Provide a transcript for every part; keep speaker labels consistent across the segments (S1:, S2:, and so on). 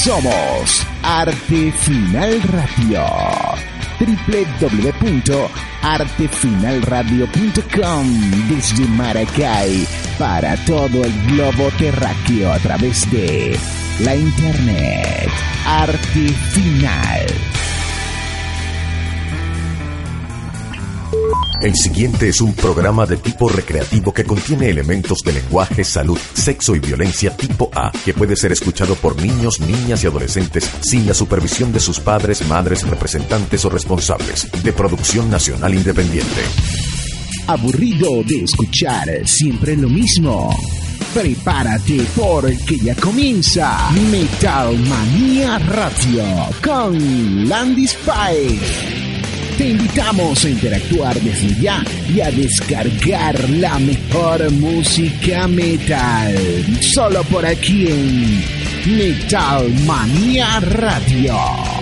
S1: Somos Arte Final Radio. www.artefinalradio.com desde Maracay para todo el globo terráqueo a través de la internet. Arte Final.
S2: El siguiente es un programa de tipo recreativo que contiene elementos de lenguaje, salud, sexo y violencia tipo A, que puede ser escuchado por niños, niñas y adolescentes sin la supervisión de sus padres, madres, representantes o responsables. De producción nacional independiente.
S1: ¿Aburrido de escuchar siempre lo mismo? Prepárate porque ya comienza Metal Manía Radio con Landy Spike. Te invitamos a interactuar desde ya y a descargar la mejor música metal. Solo por aquí en Metal Manía Radio.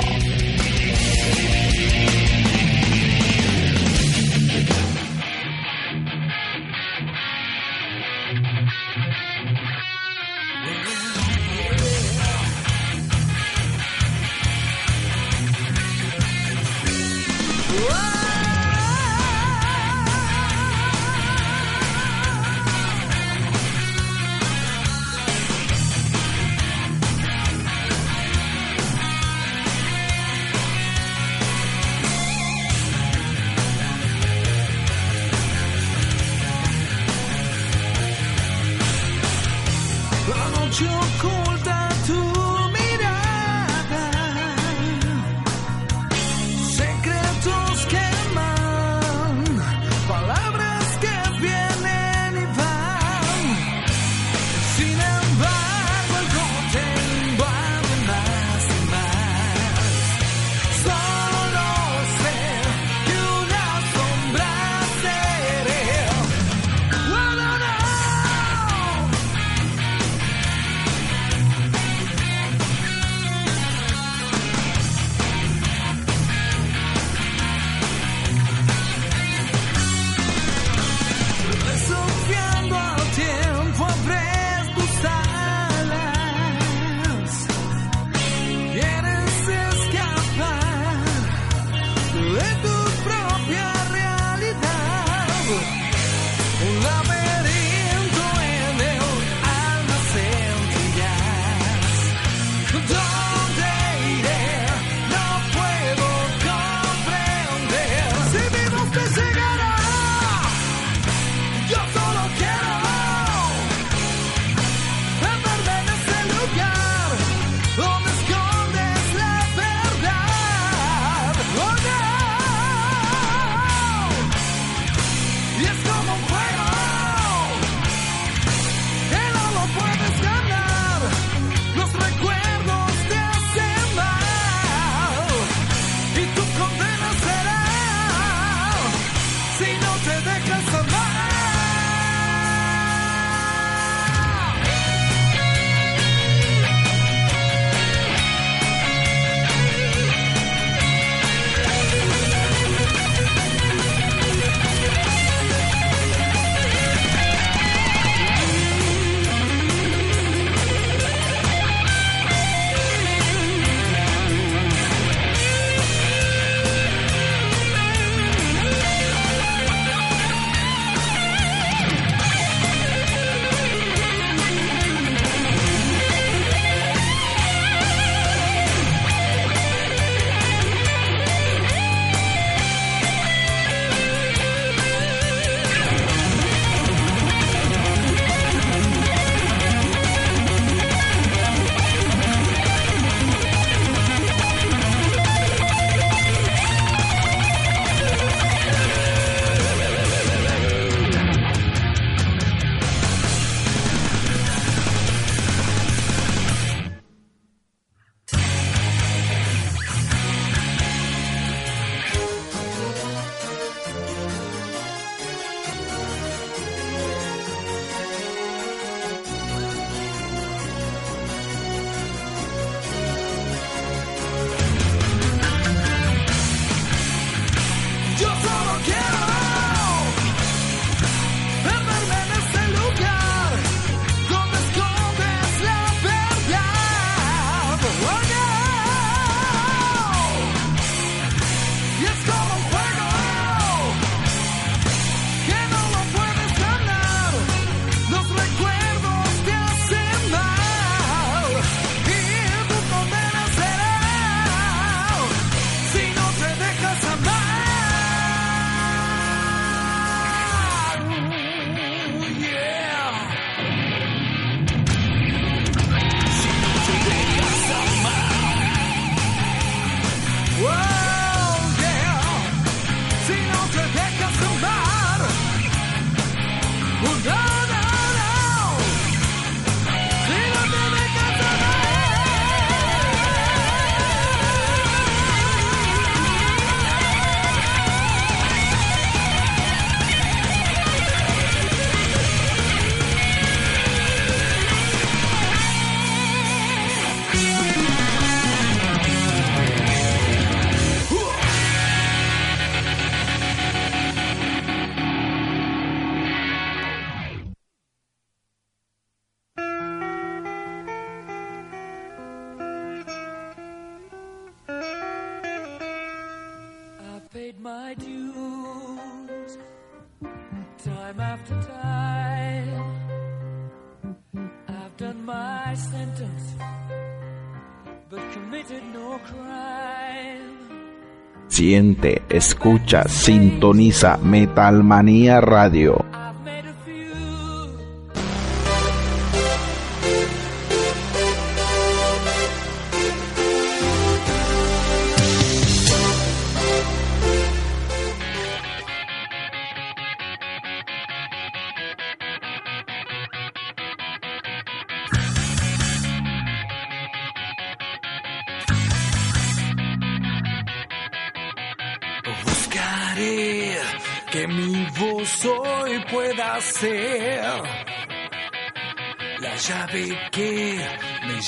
S3: siente, escucha, sintoniza Metalmanía Radio.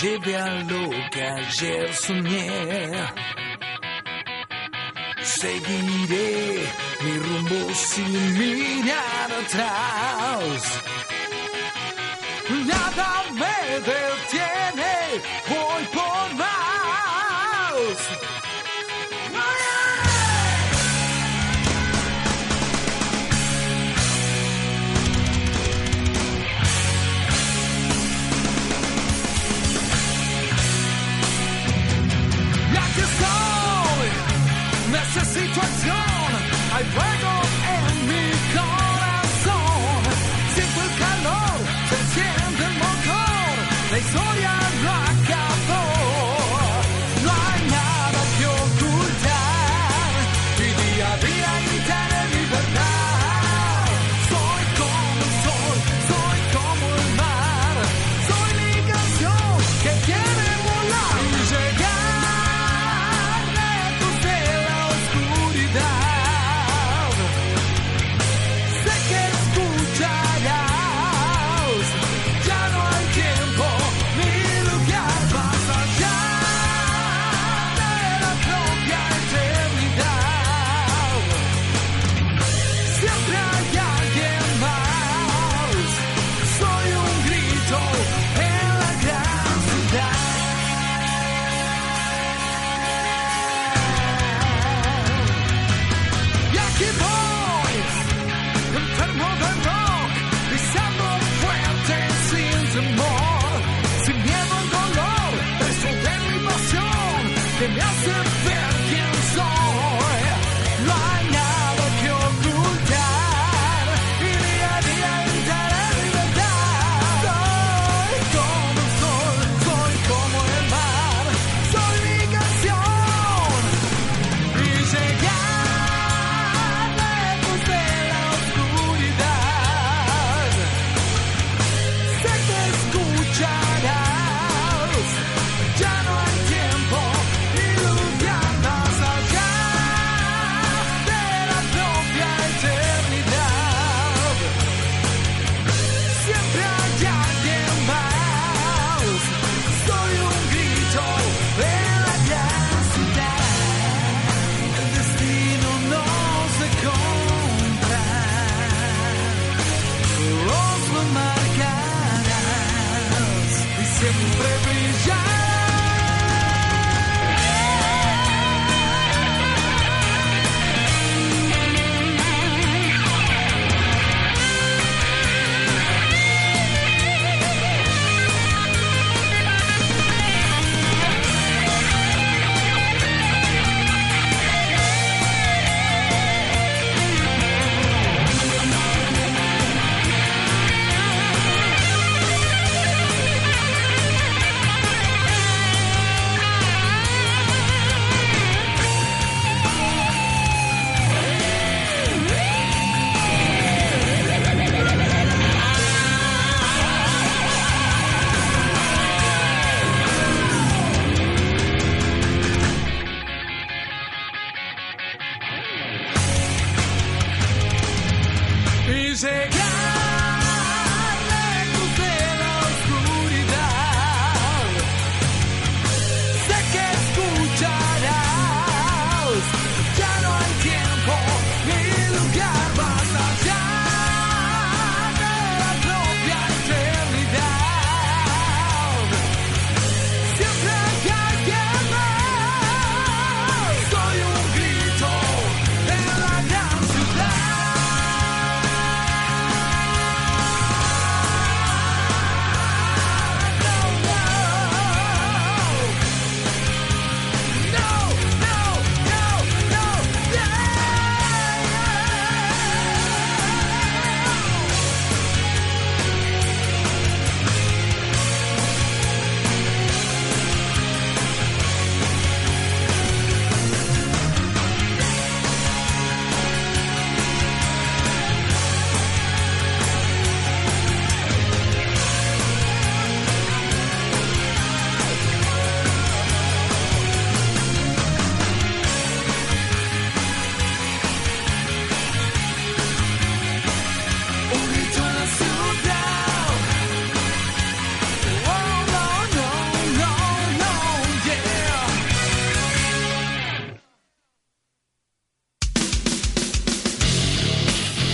S4: lleve a lo que ayer soñé. Seguiré mi rumbo sin mirar atrás. Nada me detiene, voy por más. historia.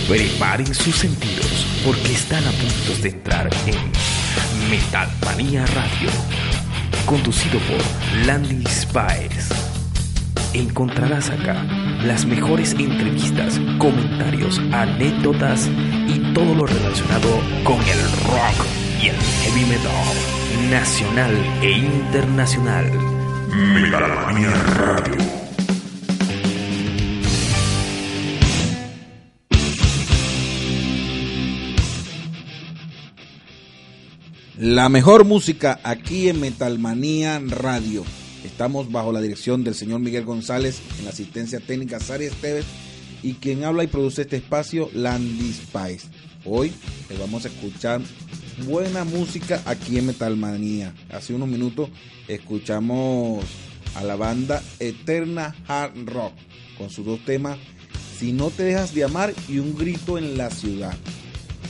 S5: Preparen sus sentidos porque están a punto de entrar en Metal Manía Radio, conducido por Landy Spies. Encontrarás acá las mejores entrevistas, comentarios, anécdotas y todo lo relacionado con el rock y el heavy metal nacional e internacional. Metal Manía Radio.
S3: La mejor música aquí en Metalmanía Radio. Estamos bajo la dirección del señor Miguel González en la asistencia técnica Sari Esteves y quien habla y produce este espacio, Landy Spice. Hoy les vamos a escuchar buena música aquí en Metalmanía. Hace unos minutos escuchamos a la banda Eterna Hard Rock con sus dos temas Si no te dejas de amar y Un grito en la ciudad.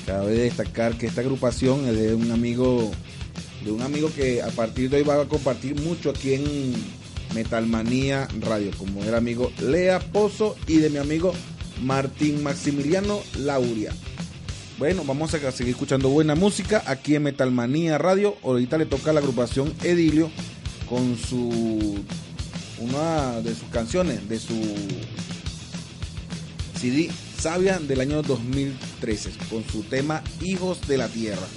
S3: Cabe destacar que esta agrupación es de un amigo, de un amigo que a partir de hoy va a compartir mucho aquí en Metalmanía Radio, como era amigo Lea Pozo y de mi amigo Martín Maximiliano Lauria. Bueno, vamos a seguir escuchando buena música aquí en Metalmanía Radio. Ahorita le toca a la agrupación Edilio con su una de sus canciones, de su CD Sabia del año 2013 con su tema Hijos de la Tierra.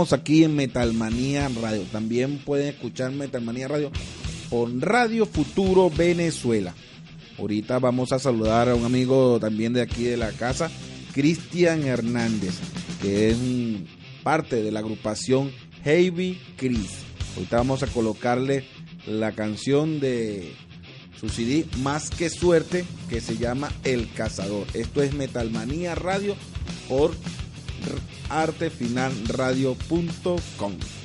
S3: Aquí en Metalmanía Radio. También pueden escuchar Metalmanía Radio por Radio Futuro Venezuela. Ahorita vamos a saludar a un amigo también de aquí de la casa, Cristian Hernández, que es parte de la agrupación Heavy Chris. Ahorita vamos a colocarle la canción de su CD Más que Suerte, que se llama El Cazador. Esto es Metalmanía Radio por artefinalradio.com.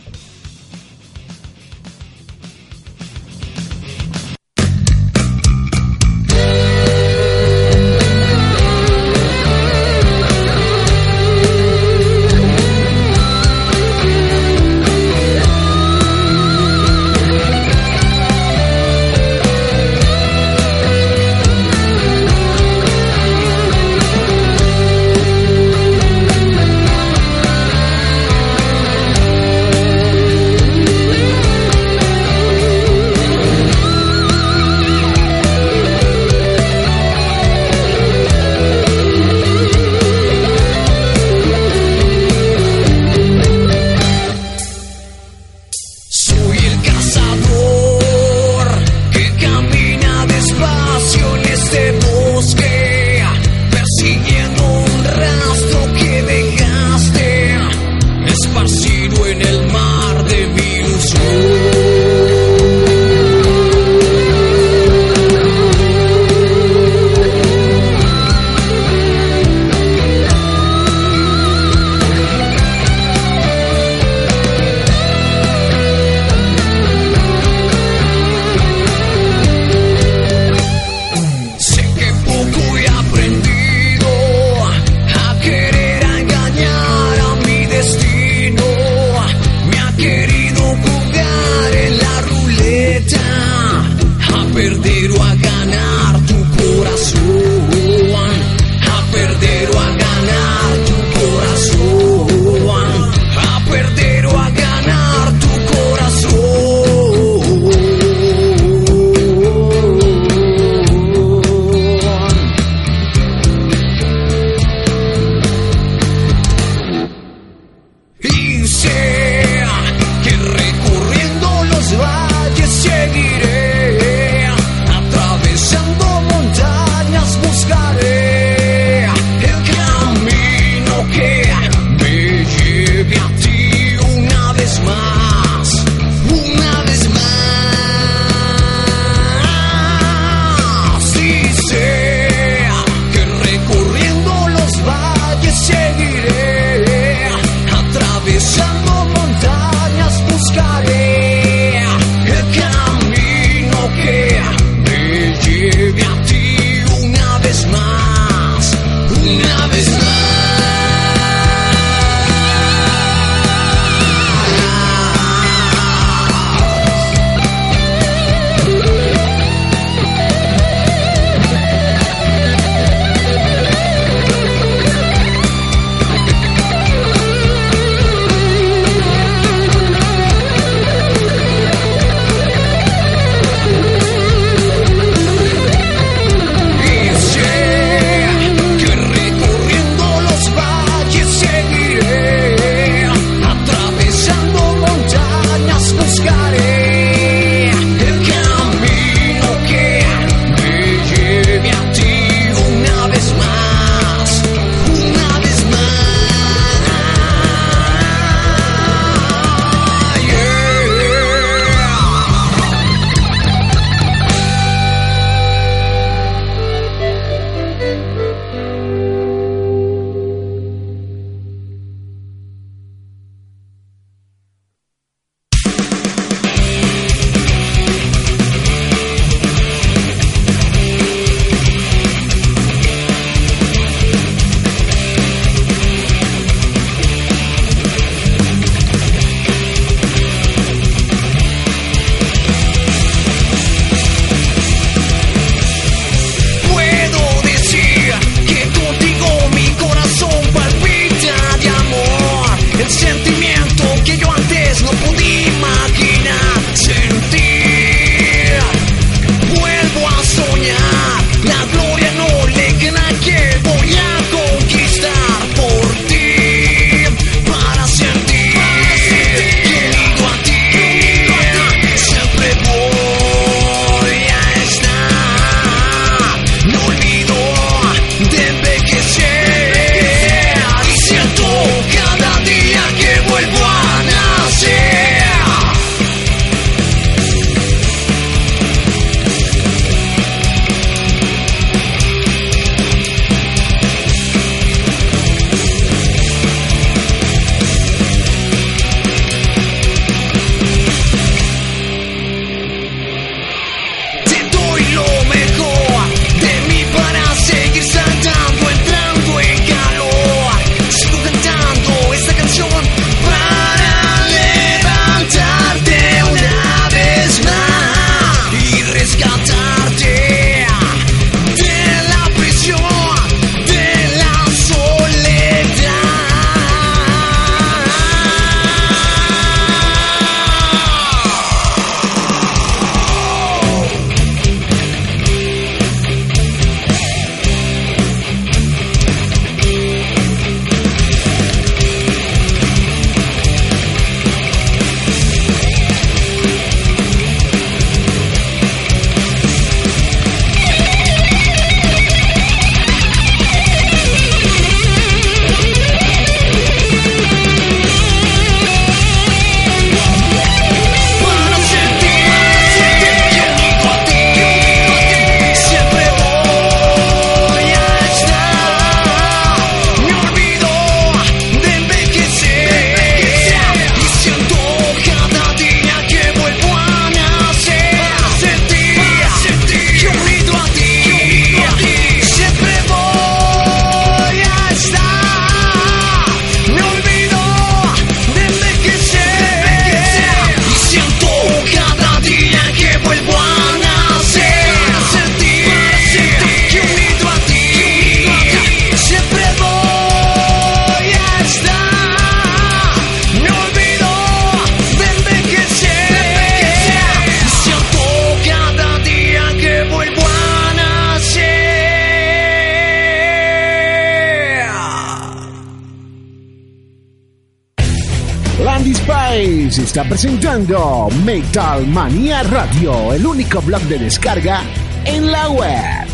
S1: Metal Manía Radio, el único blog de descarga en la web.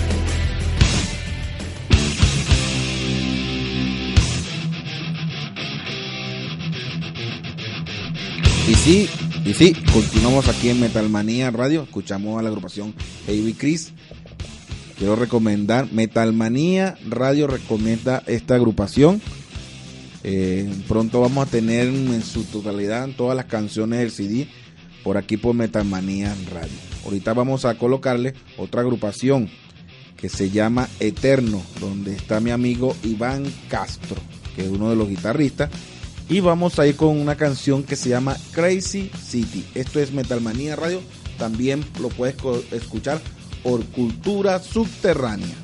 S3: Y sí, y sí, continuamos aquí en Metalmanía Radio. Escuchamos a la agrupación Heavy Chris. Quiero recomendar, Metalmanía Radio recomienda esta agrupación. Eh, pronto vamos a tener en su totalidad todas las canciones del CD por aquí por Metalmanía Radio. Ahorita vamos a colocarle otra agrupación que se llama Eterno, donde está mi amigo Iván Castro, que es uno de los guitarristas. Y vamos a ir con una canción que se llama Crazy City. Esto es Metalmanía Radio. También lo puedes escuchar por Cultura Subterránea.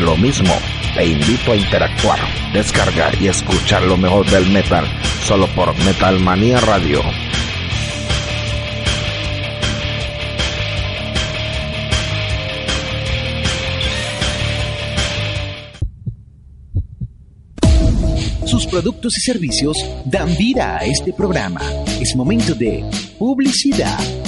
S6: Lo mismo? Te invito a interactuar, descargar y escuchar lo mejor del metal solo por Metal Manía Radio.
S1: Sus productos y servicios dan vida a este programa. Es momento de publicidad.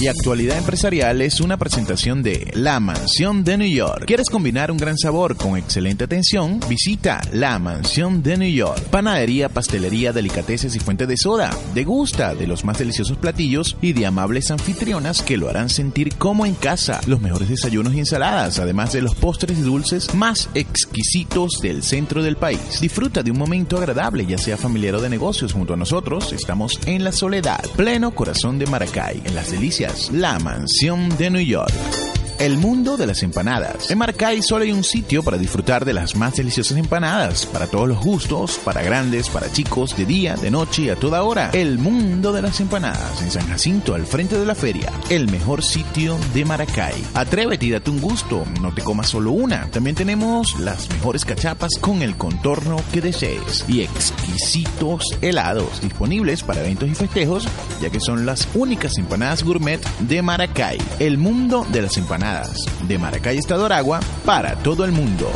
S7: Y Actualidad Empresarial es una presentación de La Mansión de New York. ¿Quieres combinar un gran sabor con excelente atención? Visita La Mansión de New York. Panadería, pastelería, delicateces y fuente de soda. Degusta de los más deliciosos platillos y de amables anfitrionas que lo harán sentir como en casa. Los mejores desayunos y ensaladas, además de los postres y dulces más exquisitos del centro del país. Disfruta de un momento agradable, ya sea familiar o de negocios. Junto a nosotros estamos en La Soledad, pleno corazón de Maracay, en las delicias la Mansión de New York. El mundo de las empanadas. En Maracay solo hay un sitio para disfrutar de las más deliciosas empanadas, para todos los gustos, para grandes, para chicos, de día, de noche a toda hora. El mundo de las empanadas en San Jacinto, al frente de la feria. El mejor sitio de Maracay. Atrévete y date un gusto, no te comas solo una. También tenemos las mejores cachapas con el contorno que desees y exquisitos helados disponibles para eventos y festejos, ya que son las únicas empanadas gourmet de Maracay. El mundo de las empanadas de Maracay Estado Aragua para todo el mundo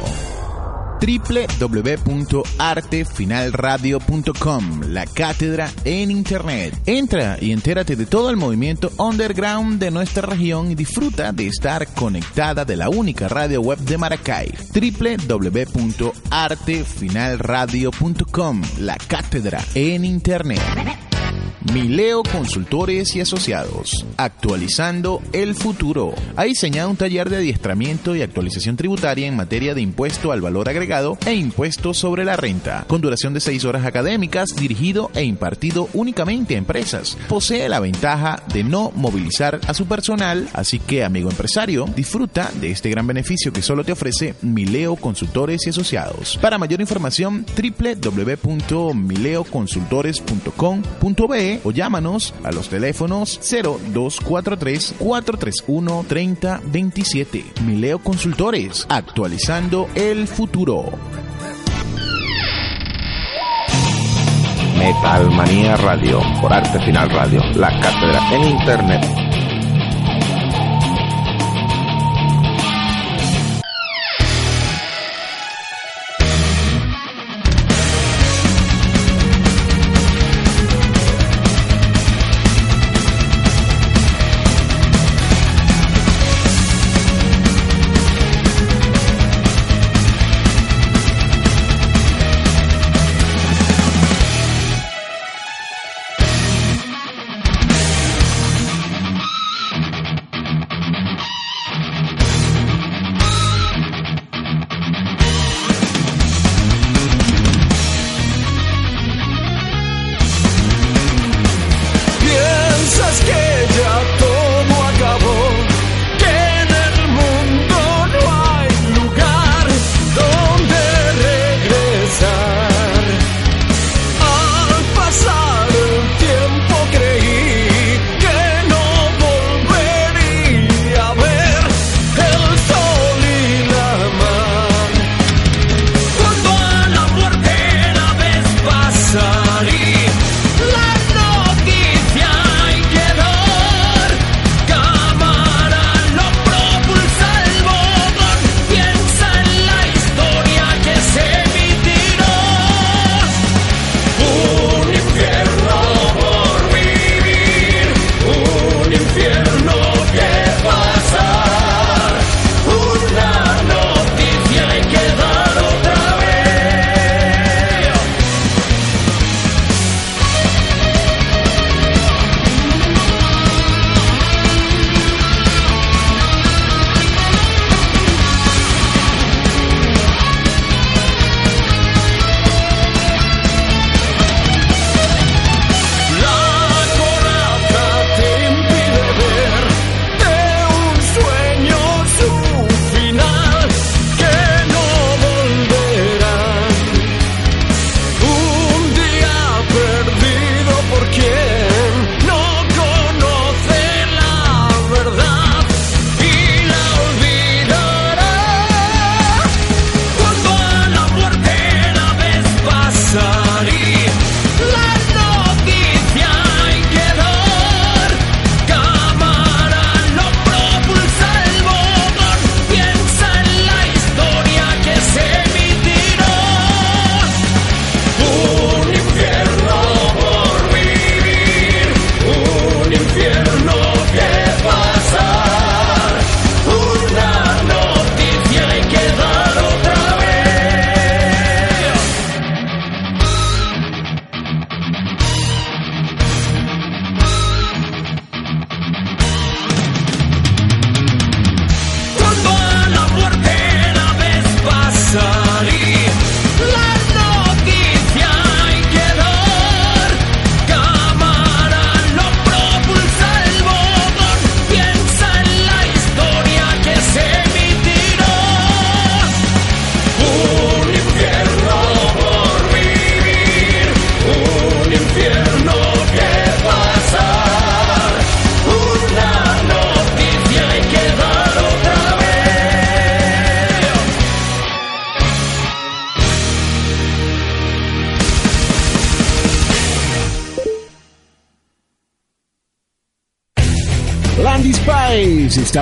S7: www.artefinalradio.com, la cátedra en internet. Entra y entérate de todo el movimiento underground de nuestra región y disfruta de estar conectada de la única radio web de Maracay. www.artefinalradio.com, la cátedra en internet. Mileo Consultores y Asociados, actualizando el futuro. Ha diseñado un taller de adiestramiento y actualización tributaria en materia de impuesto al valor agregado e impuesto sobre la renta, con duración de seis horas académicas, dirigido e impartido únicamente a empresas. Posee la ventaja de no movilizar a su personal, así que, amigo empresario, disfruta de este gran beneficio que solo te ofrece Mileo Consultores y Asociados. Para mayor información, www.mileoconsultores.com.be o llámanos a los teléfonos 0243 431 3027. Mileo Consultores, actualizando el futuro.
S6: Metal Manía Radio, por Arte Final Radio, la cátedra en internet.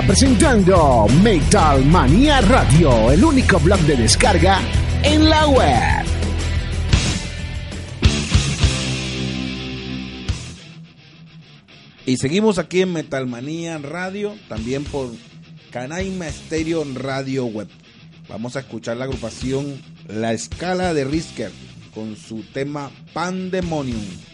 S1: Presentando Metal Manía Radio, el único blog de descarga en la web.
S3: Y seguimos aquí en Metalmanía Radio, también por Canaima Stereo Radio Web. Vamos a escuchar la agrupación La Escala de Risker con su tema Pandemonium.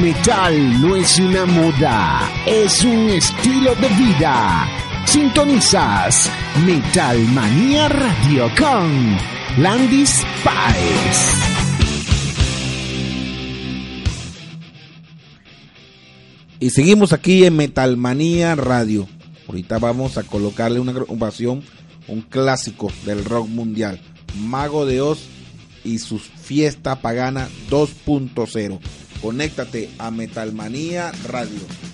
S1: Metal no es una moda, es un estilo de vida. Sintonizas Metal Manía Radio con Landis Páez.
S3: Y seguimos aquí en Metalmanía Radio. Ahorita vamos a colocarle una agrupación, un clásico del rock mundial. Mago de Oz y sus fiesta pagana 2.0. Conéctate a Metalmanía Radio.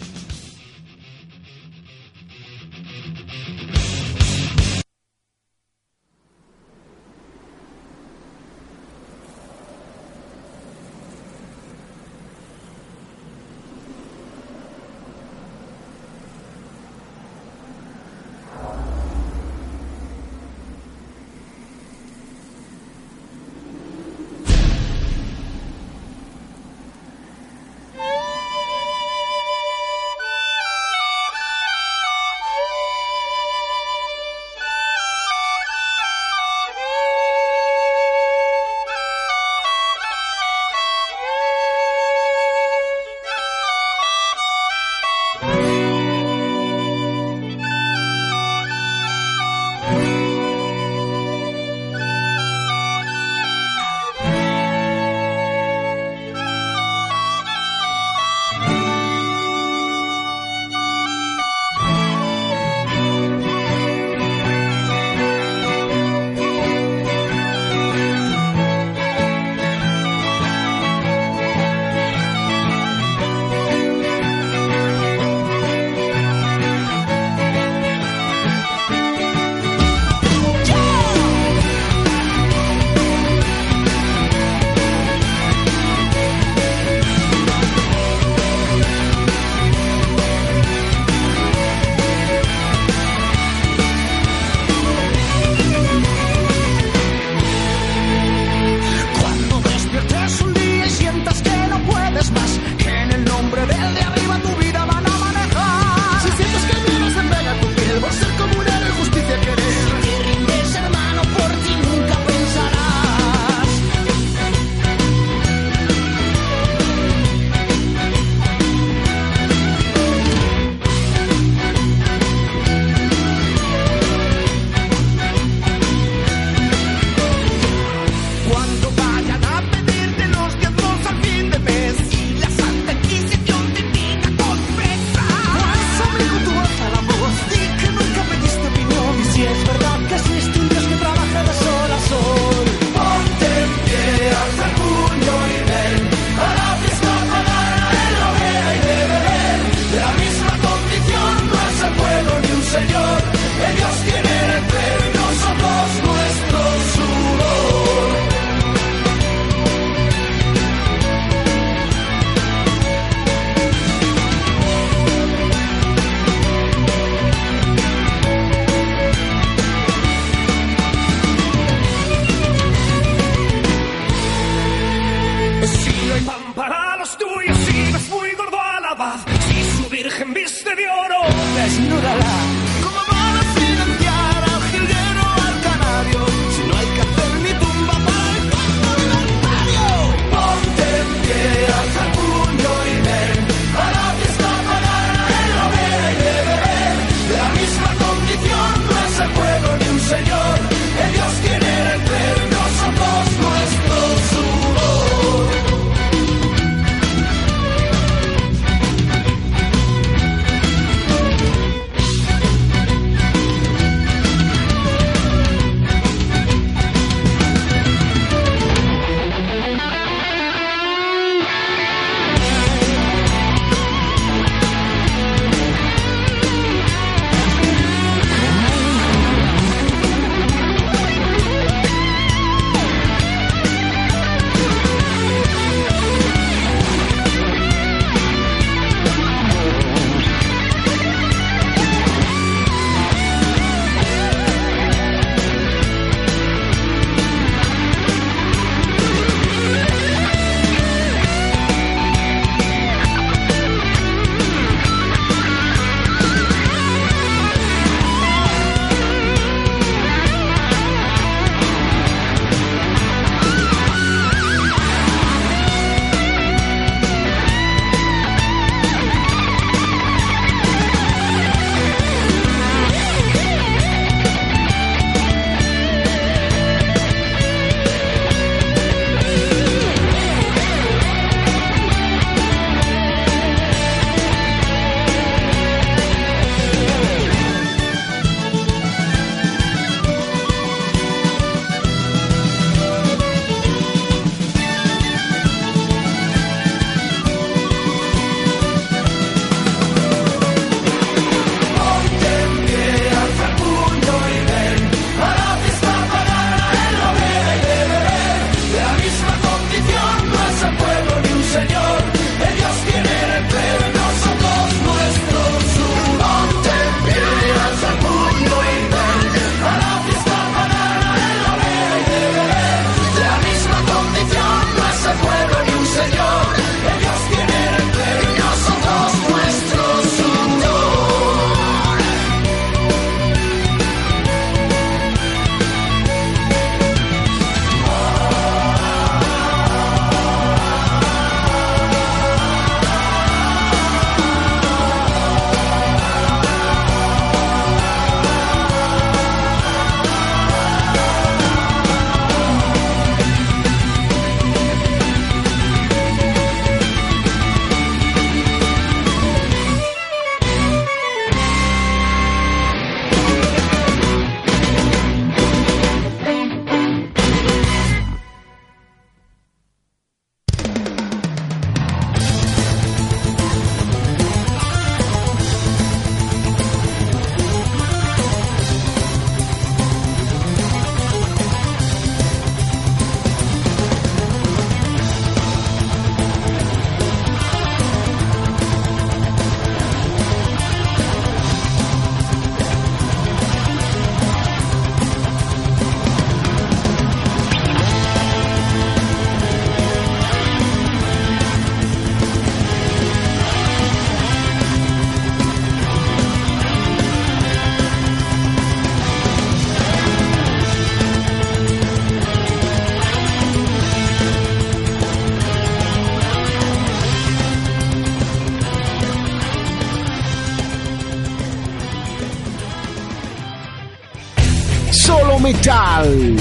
S1: Metal.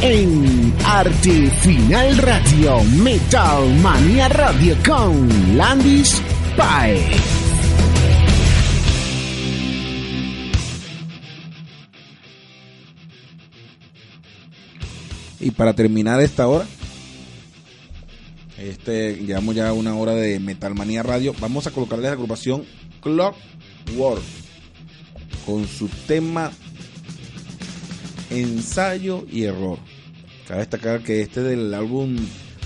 S1: En Arte Final Radio, Metal Manía Radio con Landis Pae.
S3: Y para terminar esta hora, este, llevamos ya una hora de Metalmanía Radio. Vamos a colocarle la agrupación Clockwork con su tema Ensayo y Error. Cabe destacar que este es del álbum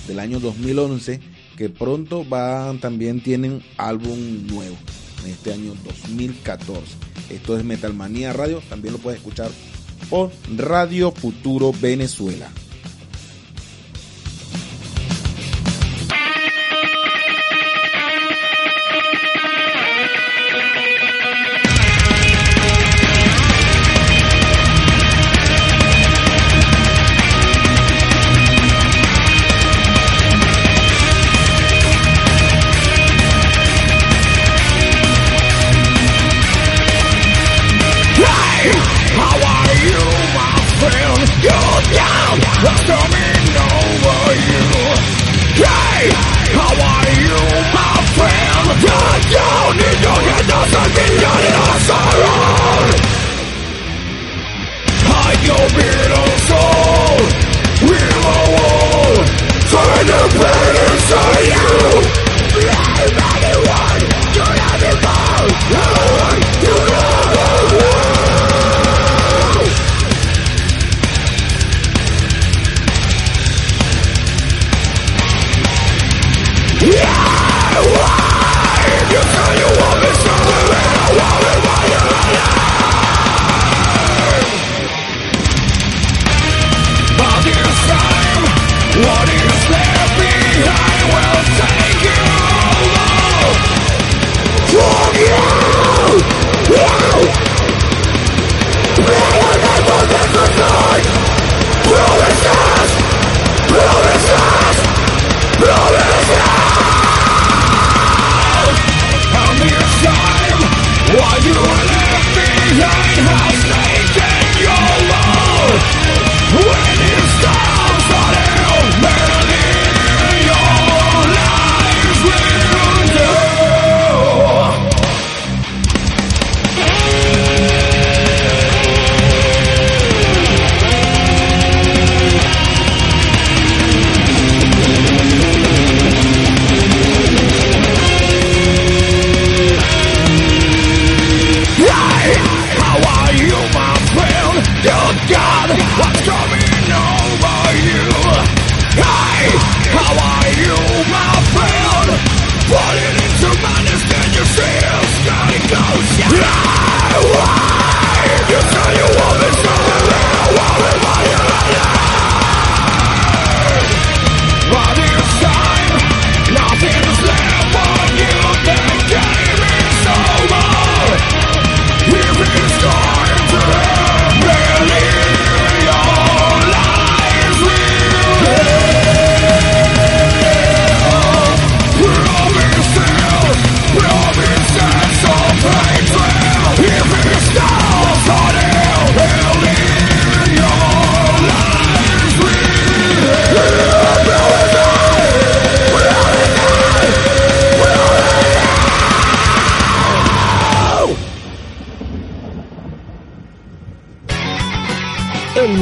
S3: del año 2011, que pronto van, también tienen álbum nuevo en este año 2014. Esto es Metalmanía Radio, también lo puedes escuchar por Radio Futuro Venezuela.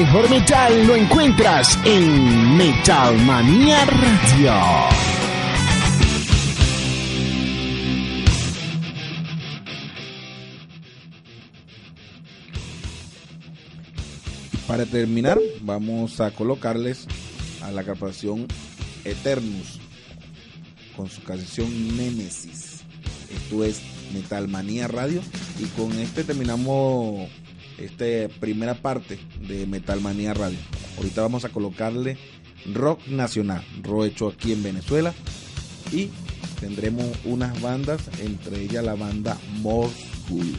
S1: Mejor metal lo encuentras en Metal Manía Radio.
S3: Para terminar, vamos a colocarles a la corporación Eternus con su canción Nemesis. Esto es Metalmanía Radio y con este terminamos esta primera parte de Metalmanía Radio. Ahorita vamos a colocarle rock nacional, rock hecho aquí en Venezuela y tendremos unas bandas, entre ellas la banda More Cool.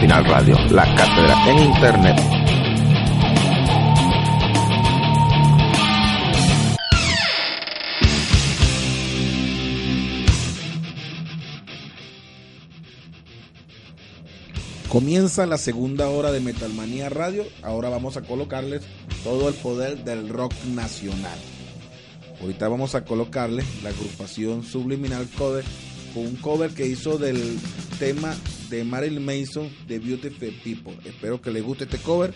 S6: Final Radio, la cátedra en Internet.
S3: Comienza la segunda hora de Metalmanía Radio. Ahora vamos a colocarles todo el poder del rock nacional. Ahorita vamos a colocarles la agrupación Subliminal Cover con un cover que hizo del tema de Marilyn Mason de Beautiful People. Espero que les guste este cover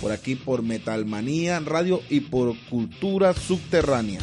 S3: por aquí por Metalmanía Radio y por Cultura Subterránea.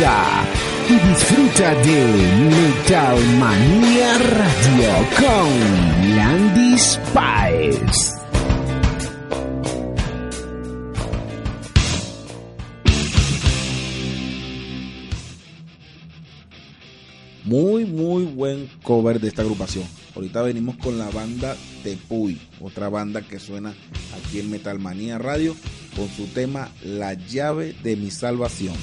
S1: y disfruta de Metal Manía Radio con Landy Spice.
S8: Muy, muy buen cover de esta agrupación. Ahorita venimos con la banda Tepuy, otra banda que suena aquí en Metalmanía Radio, con su tema La llave de mi salvación.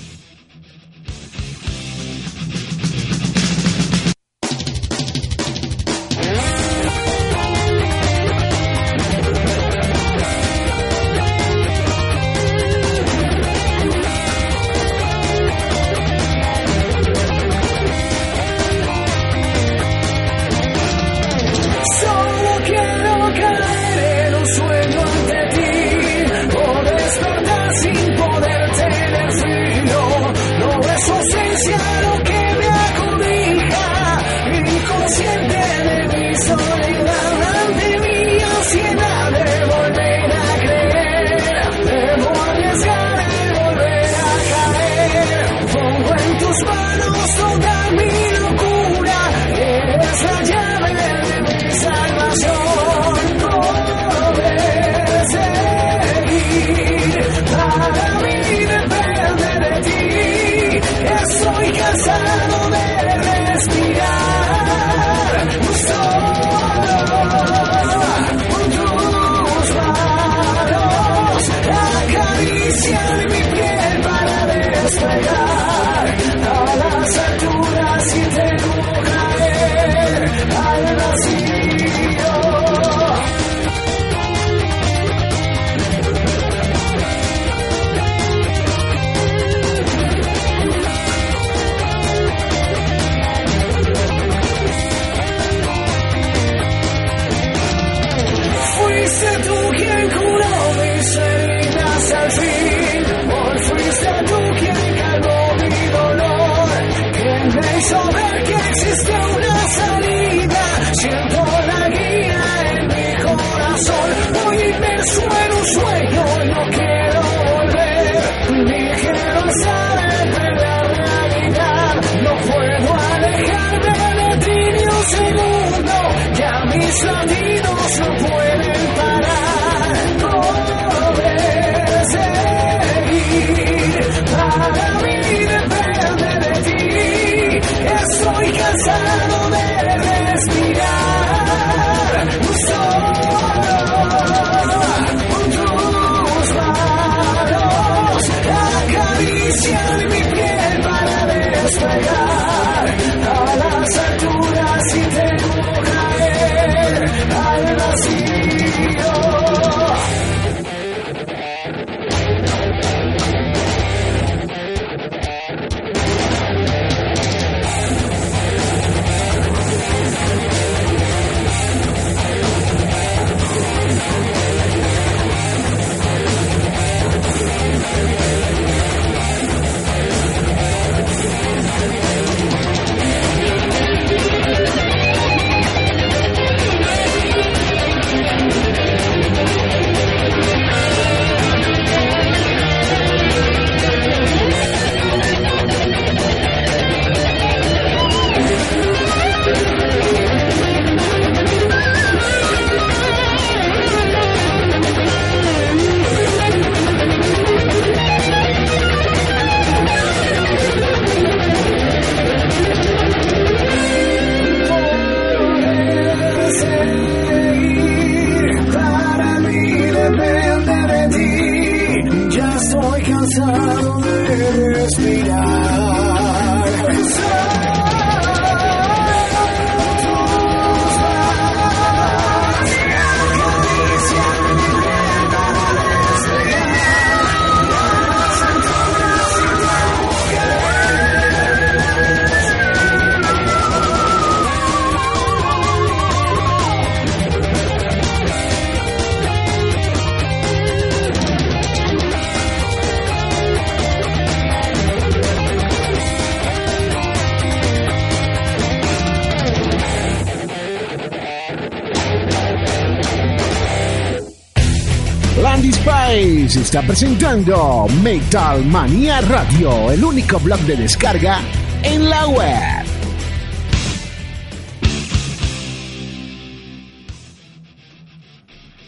S1: presentando Metal Manía Radio, el único blog de descarga en la web.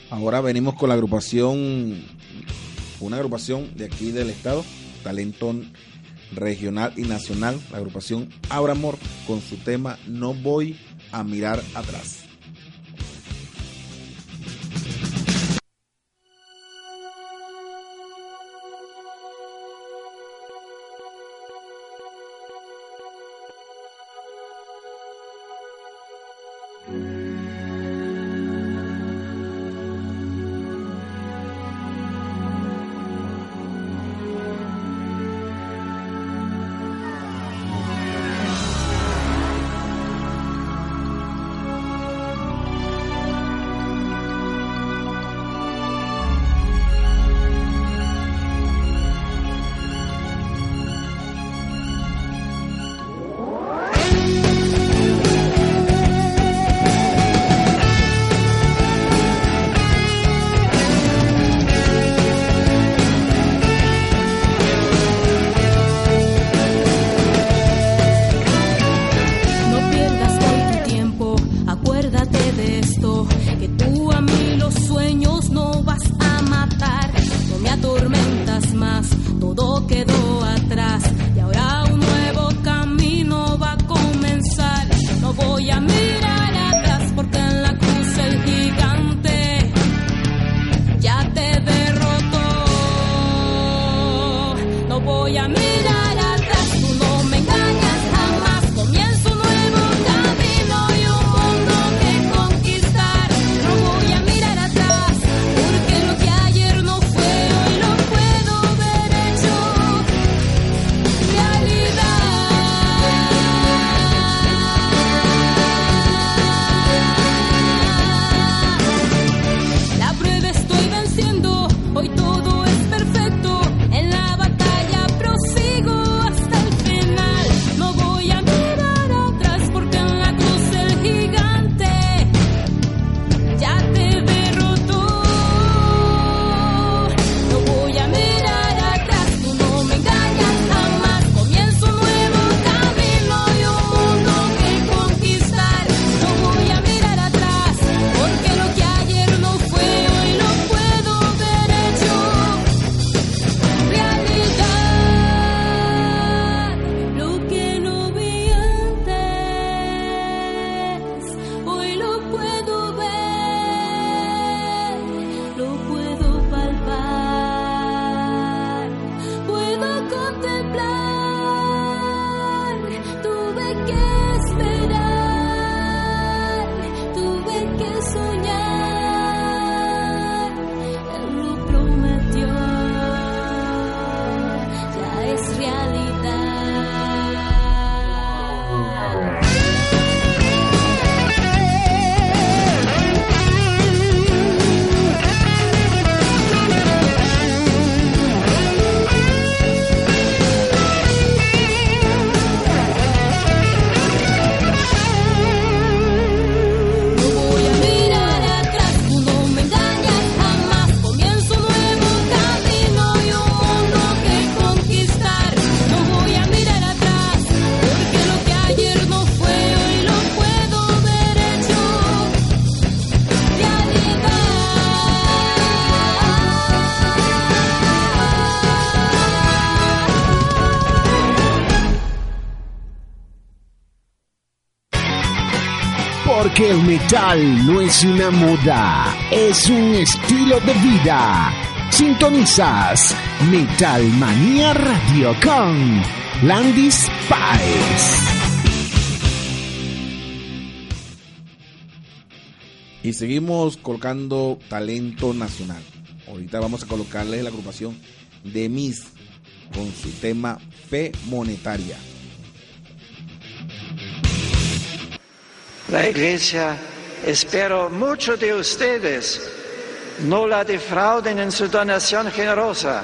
S9: Ahora venimos con la agrupación, una agrupación de aquí del estado, talento regional y nacional, la agrupación Abramor, con su tema No voy a mirar atrás.
S10: no es
S1: una moda, es un estilo de vida. Sintonizas Metalmanía Radio con Landis Páez.
S9: Y seguimos colocando talento nacional. Ahorita vamos a colocarles la agrupación de Miss con su tema Fe Monetaria.
S11: La iglesia Espero mucho de ustedes. No la defrauden en su donación generosa.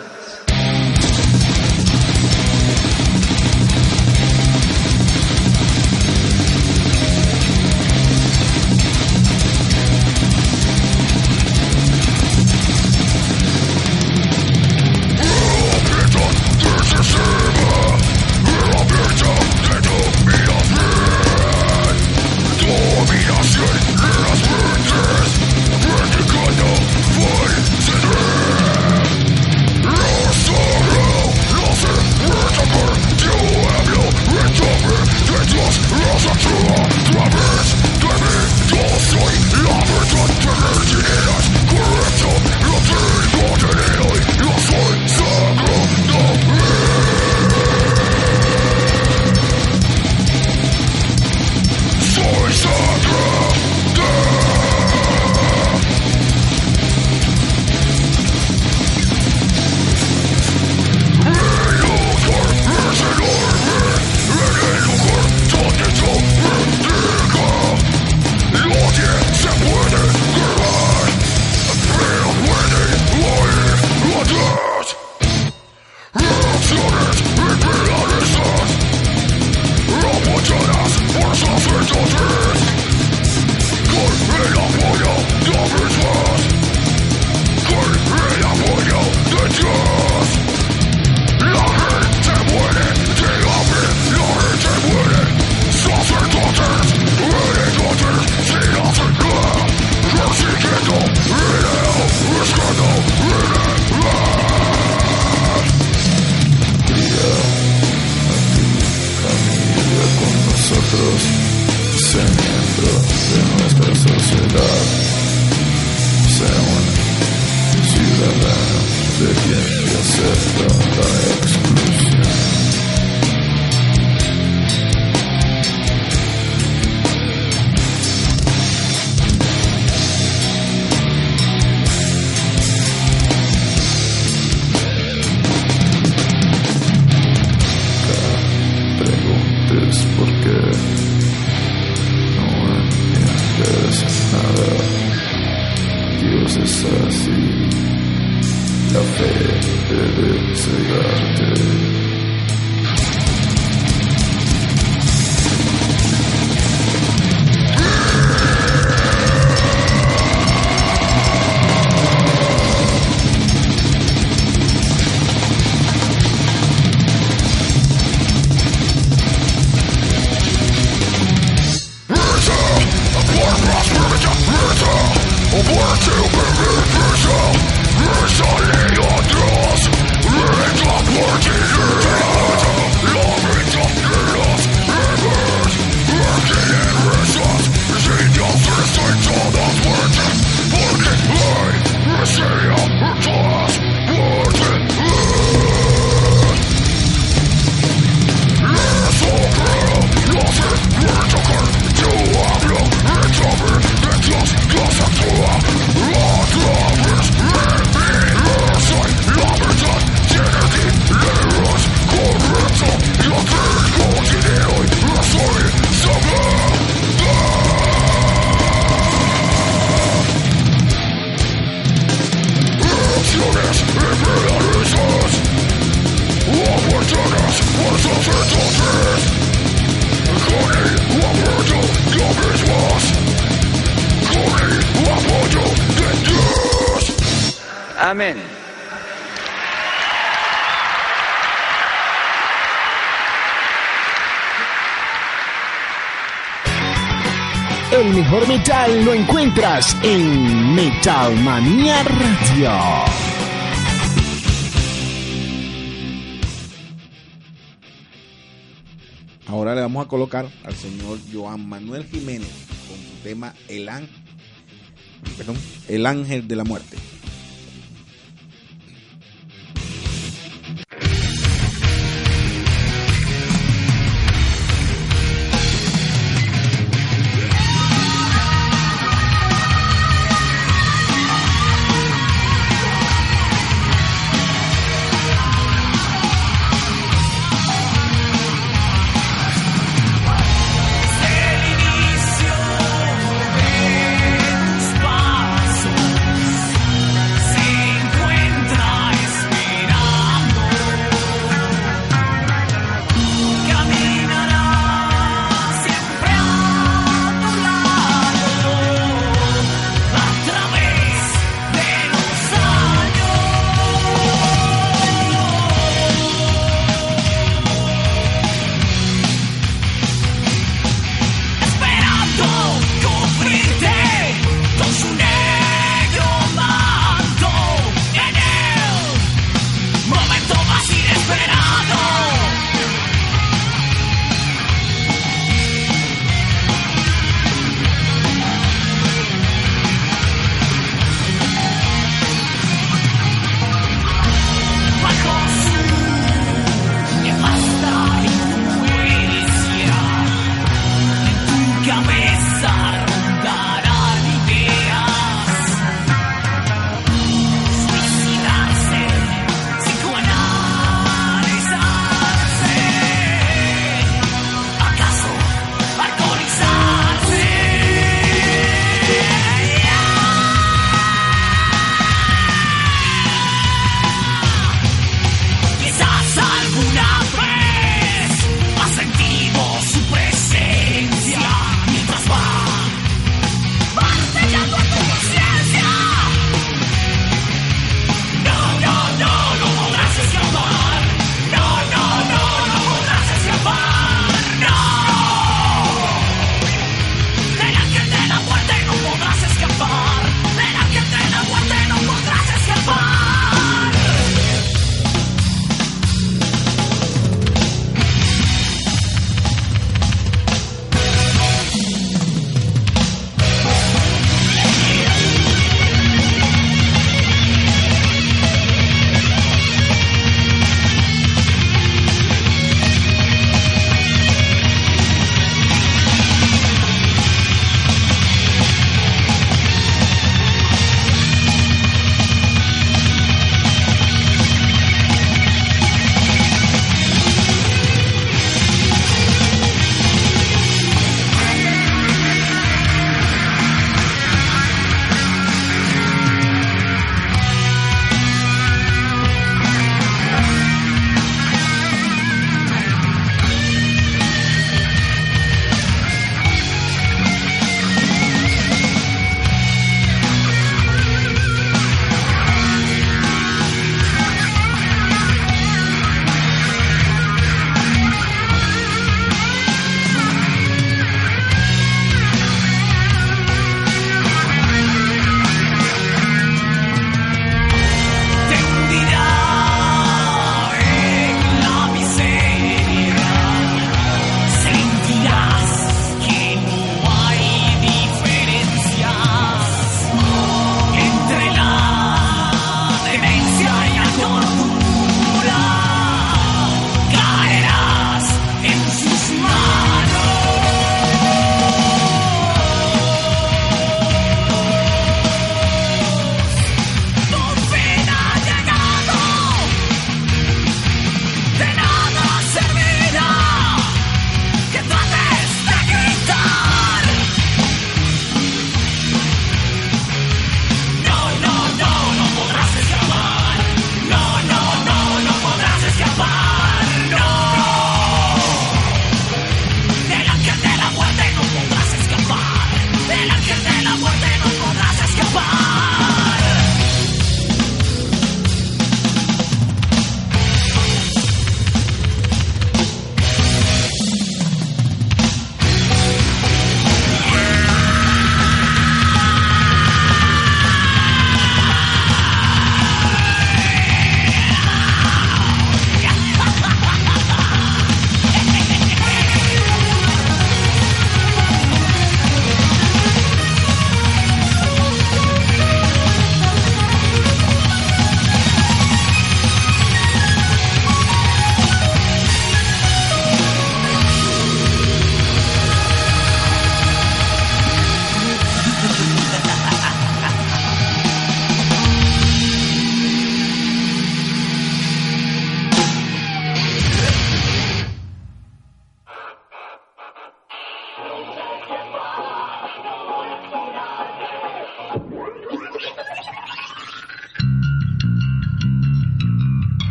S1: Mejor metal lo encuentras en Metalmanía Radio.
S3: Ahora le vamos a colocar al señor Joan Manuel Jiménez con su tema perdón, El Ángel de la Muerte.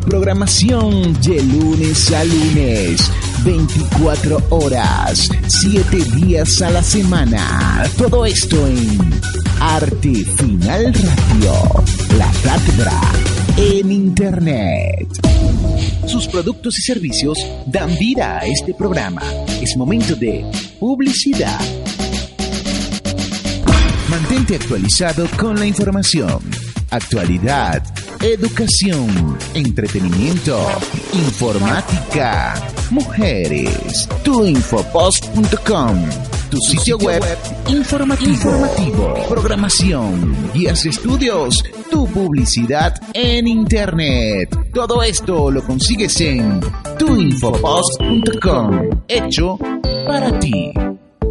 S1: Programación de lunes a lunes. 24 horas, 7 días a la semana. Todo esto en Arte Final Radio. La cátedra en Internet. Sus productos y servicios dan vida a este programa. Es momento de publicidad. Mantente actualizado con la información, actualidad, educación, entretenimiento, informática, mujeres, tuinfopost.com, tu sitio web informativo, informativo, programación, guías de estudios, tu publicidad en internet. Todo esto lo consigues en tuinfopost.com, hecho para ti.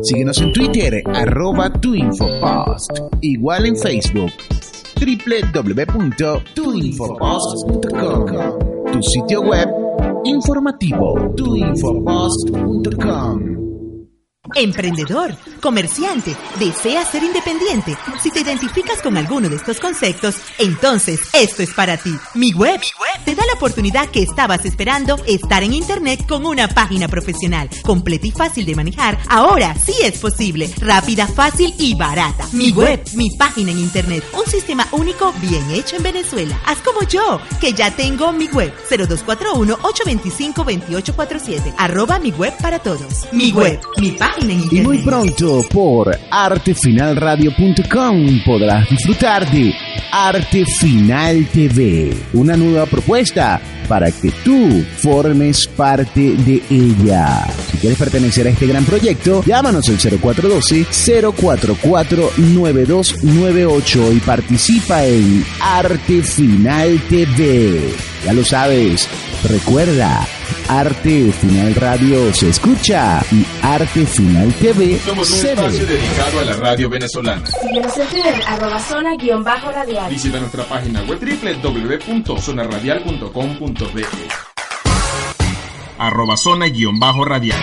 S1: Síguenos en Twitter, arroba tuinfopost. Igual en Facebook, www.tuinfopost.com. Tu sitio web informativo, tuinfopost.com.
S12: Emprendedor, comerciante, desea ser independiente. Si te identificas con alguno de estos conceptos, entonces esto es para ti. Mi web, te da la oportunidad que estabas esperando estar en internet con una página profesional, completa y fácil de manejar. Ahora sí es posible, rápida, fácil y barata. Mi web, mi página en internet, un sistema único bien hecho en Venezuela. Haz como yo, que ya tengo mi web 0241-825-2847. Arroba mi web para todos. Mi web, mi página en internet.
S1: Y muy pronto por artefinalradio.com podrás disfrutar de Arte Final TV, una nueva propuesta para que tú formes parte de ella. Si quieres pertenecer a este gran proyecto, llámanos al 0412-044-9298 y participa en Arte Final TV. Ya lo sabes, recuerda, Arte Final Radio se escucha y Arte Final TV
S13: Somos un
S1: se
S13: espacio
S1: ve.
S13: dedicado a la radio venezolana.
S9: Síguenos en Twitter, arroba zona guion bajo radial.
S13: Visita nuestra página web www.zonaradial.com.be Arroba zona guion bajo radial.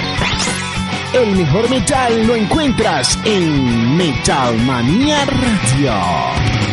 S1: El mejor metal lo encuentras en Metal Manía Radio.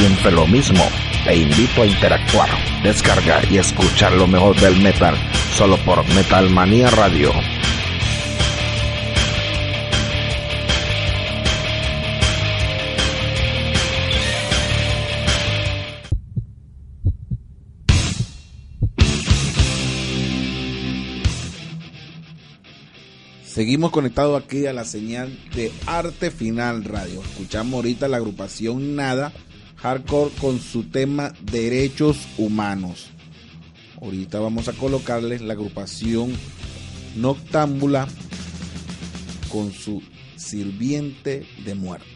S6: Siempre lo mismo? Te invito a interactuar, descargar y escuchar lo mejor del metal solo por Metal Manía Radio.
S3: Seguimos conectados aquí a la señal de Arte Final Radio. Escuchamos ahorita la agrupación Nada Hardcore con su tema Derechos Humanos. Ahorita vamos a colocarles la agrupación Noctámbula con su Sirviente de Muerte.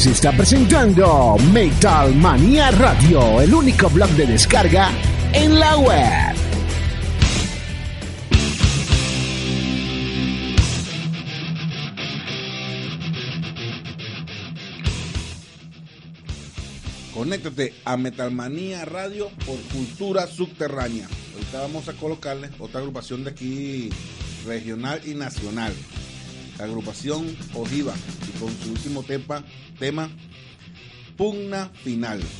S1: Netflix está presentando Metal Manía Radio, el único blog de descarga en la web.
S14: Conéctate a Metalmanía Radio por Cultura Subterránea. Ahorita vamos a colocarle otra agrupación de aquí regional y nacional. La agrupación Ojiva y con su último tema tema Pugna Final.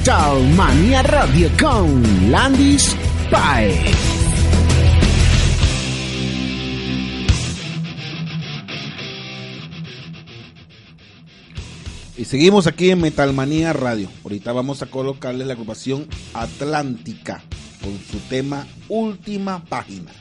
S1: Metalmanía Radio con Landis Pie.
S14: Y seguimos aquí en Metalmanía Radio. Ahorita vamos a colocarle la agrupación Atlántica con su tema Última Página.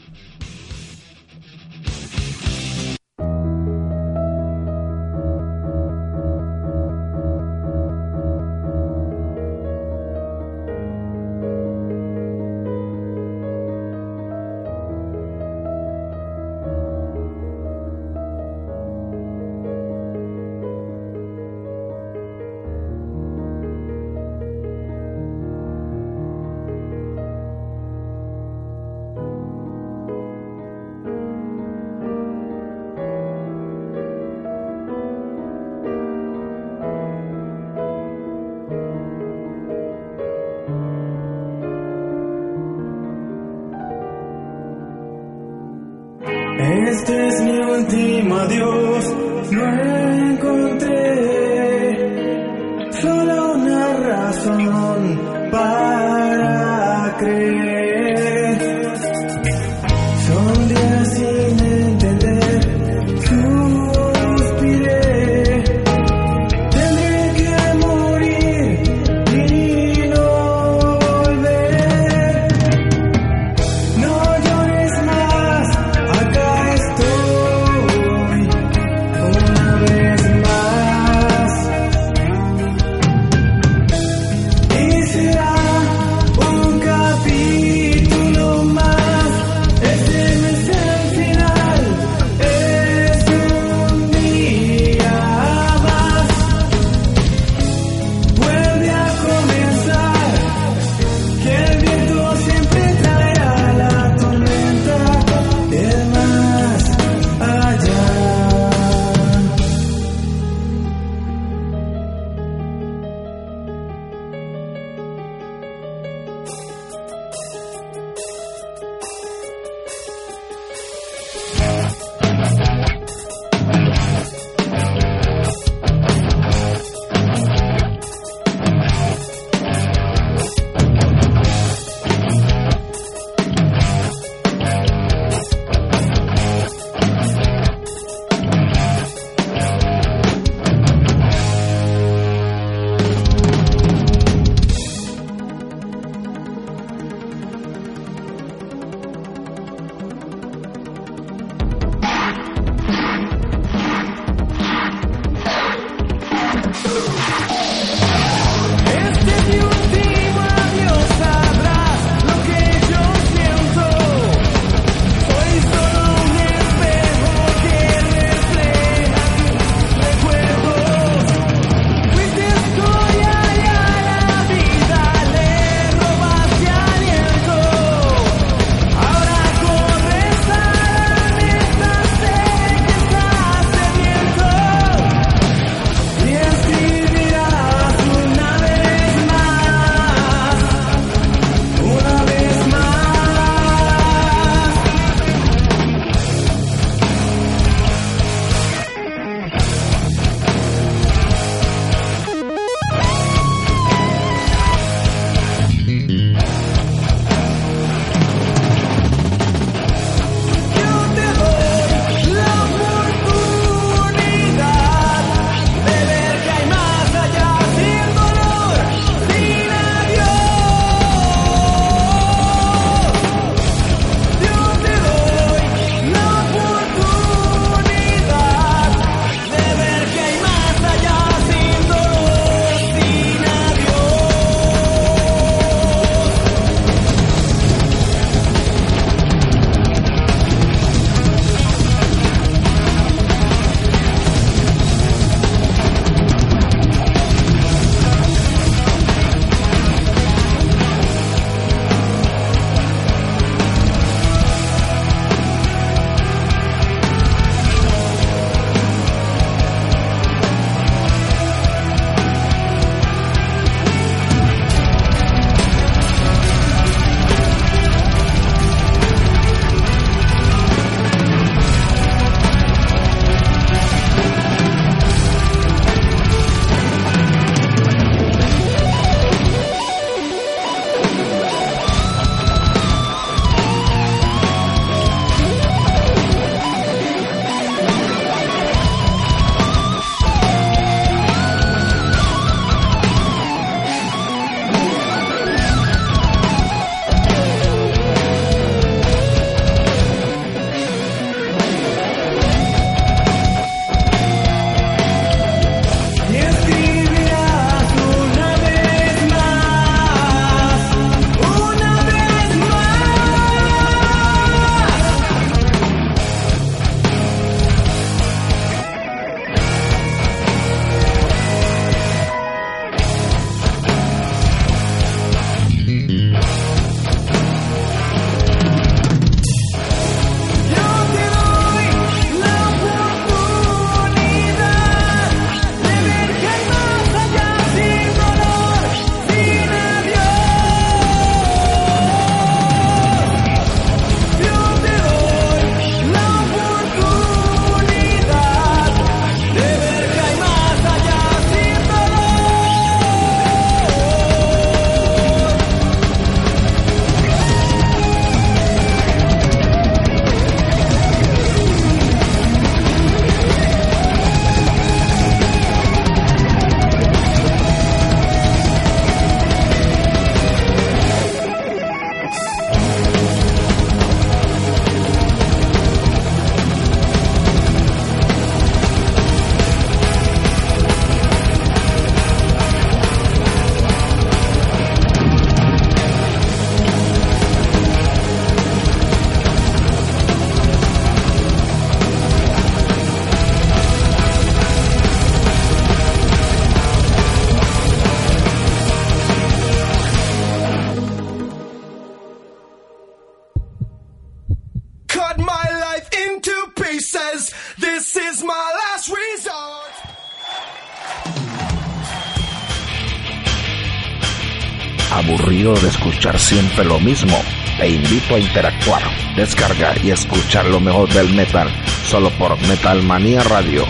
S6: Lo mismo? Te invito a interactuar, descargar y escuchar lo mejor del metal solo por Metal Manía Radio.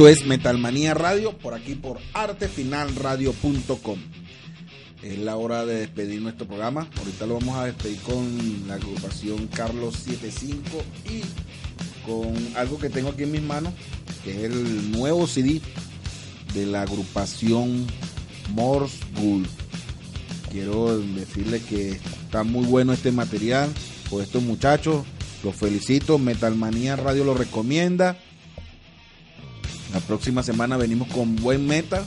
S3: Esto es Metalmanía Radio, por aquí por artefinalradio.com. Es la hora de despedir nuestro programa. Ahorita lo vamos a despedir con la agrupación Carlos 75 y con algo que tengo aquí en mis manos, que es el nuevo CD de la agrupación Morse Bull. Quiero decirles que está muy bueno este material por estos muchachos. Los felicito. Metalmanía Radio lo recomienda. Próxima semana venimos con buen meta,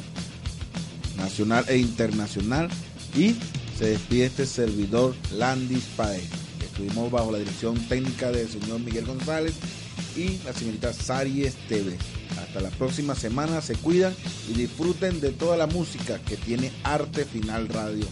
S3: nacional e internacional. Y se despide este servidor Landis Paez. Estuvimos bajo la dirección técnica del señor Miguel González y la señorita Sari Esteves. Hasta la próxima semana, se cuidan y disfruten de toda la música que tiene Arte Final Radio.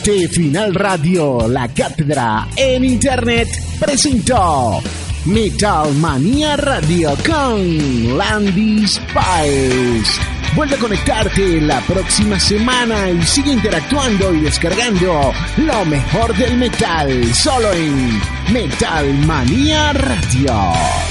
S1: Final Radio, la cátedra en Internet, presentó Metal Manía Radio con Landy Spice. Vuelve a conectarte la próxima semana y sigue interactuando y descargando lo mejor del metal solo en Metal Manía Radio.